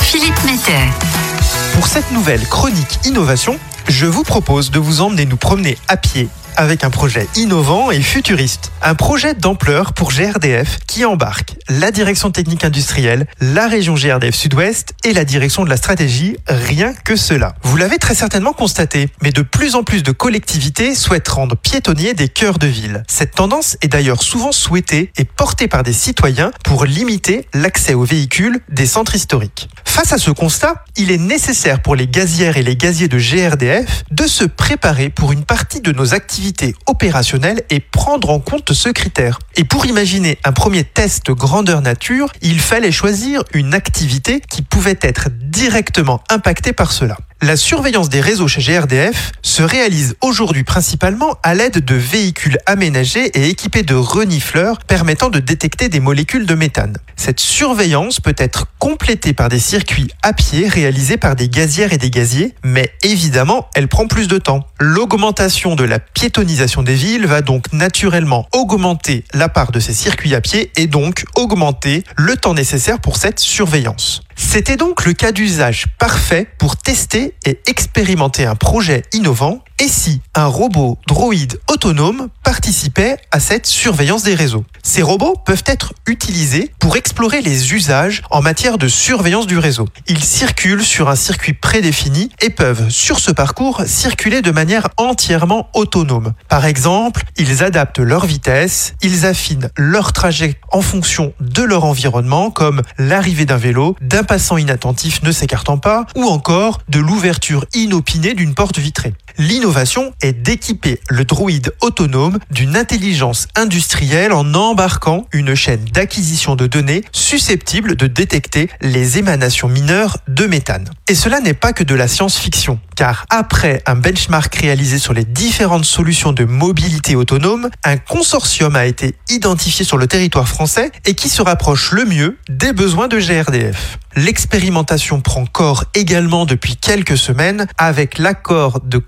Philippe Mettet. Pour cette nouvelle chronique innovation, je vous propose de vous emmener nous promener à pied avec un projet innovant et futuriste. Un projet d'ampleur pour GRDF qui embarque la direction technique industrielle, la région GRDF Sud-Ouest et la direction de la stratégie, rien que cela. Vous l'avez très certainement constaté, mais de plus en plus de collectivités souhaitent rendre piétonniers des cœurs de ville. Cette tendance est d'ailleurs souvent souhaitée et portée par des citoyens pour limiter l'accès aux véhicules des centres historiques. Face à ce constat, il est nécessaire pour les gazières et les gaziers de GRDF de se préparer pour une partie de nos activités opérationnelles et prendre en compte ce critère. Et pour imaginer un premier test grandeur nature, il fallait choisir une activité qui pouvait être directement impactée par cela. La surveillance des réseaux chez GRDF se réalise aujourd'hui principalement à l'aide de véhicules aménagés et équipés de renifleurs permettant de détecter des molécules de méthane. Cette surveillance peut être complétée par des circuits à pied réalisés par des gazières et des gaziers, mais évidemment, elle prend plus de temps. L'augmentation de la piétonisation des villes va donc naturellement augmenter la part de ces circuits à pied et donc augmenter le temps nécessaire pour cette surveillance. C'était donc le cas d'usage parfait pour tester et expérimenter un projet innovant et si un robot droïde autonome participait à cette surveillance des réseaux? Ces robots peuvent être utilisés pour explorer les usages en matière de surveillance du réseau. Ils circulent sur un circuit prédéfini et peuvent, sur ce parcours, circuler de manière entièrement autonome. Par exemple, ils adaptent leur vitesse, ils affinent leur trajet en fonction de leur environnement, comme l'arrivée d'un vélo, d'un passant inattentif ne s'écartant pas, ou encore de l'ouverture inopinée d'une porte vitrée. Est d'équiper le droïde autonome d'une intelligence industrielle en embarquant une chaîne d'acquisition de données susceptible de détecter les émanations mineures de méthane. Et cela n'est pas que de la science-fiction, car après un benchmark réalisé sur les différentes solutions de mobilité autonome, un consortium a été identifié sur le territoire français et qui se rapproche le mieux des besoins de GRDF. L'expérimentation prend corps également depuis quelques semaines avec l'accord de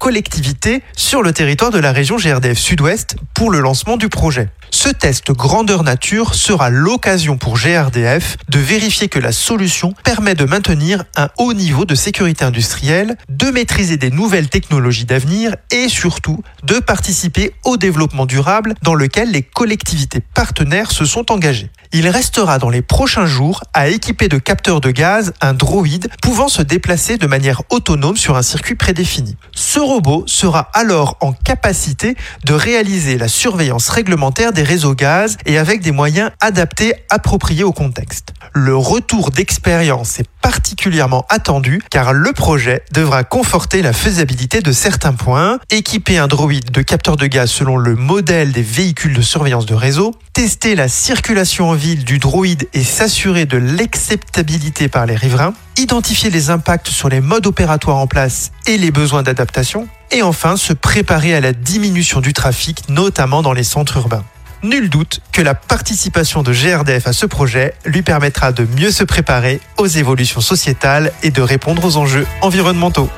sur le territoire de la région GRDF Sud-Ouest pour le lancement du projet. Ce test grandeur nature sera l'occasion pour GRDF de vérifier que la solution permet de maintenir un haut niveau de sécurité industrielle, de maîtriser des nouvelles technologies d'avenir et surtout de participer au développement durable dans lequel les collectivités partenaires se sont engagées. Il restera dans les prochains jours à équiper de capteurs de gaz un droïde pouvant se déplacer de manière autonome sur un circuit prédéfini. Ce robot sera alors en capacité de réaliser la surveillance réglementaire des réseaux gaz et avec des moyens adaptés appropriés au contexte. Le retour d'expérience est particulièrement attendu car le projet devra conforter la faisabilité de certains points, équiper un droïde de capteurs de gaz selon le modèle des véhicules de surveillance de réseau, tester la circulation en ville du droïde et s'assurer de l'acceptabilité par les riverains, identifier les impacts sur les modes opératoires en place et les besoins d'adaptation, et enfin se préparer à la diminution du trafic, notamment dans les centres urbains. Nul doute que la participation de GRDF à ce projet lui permettra de mieux se préparer aux évolutions sociétales et de répondre aux enjeux environnementaux.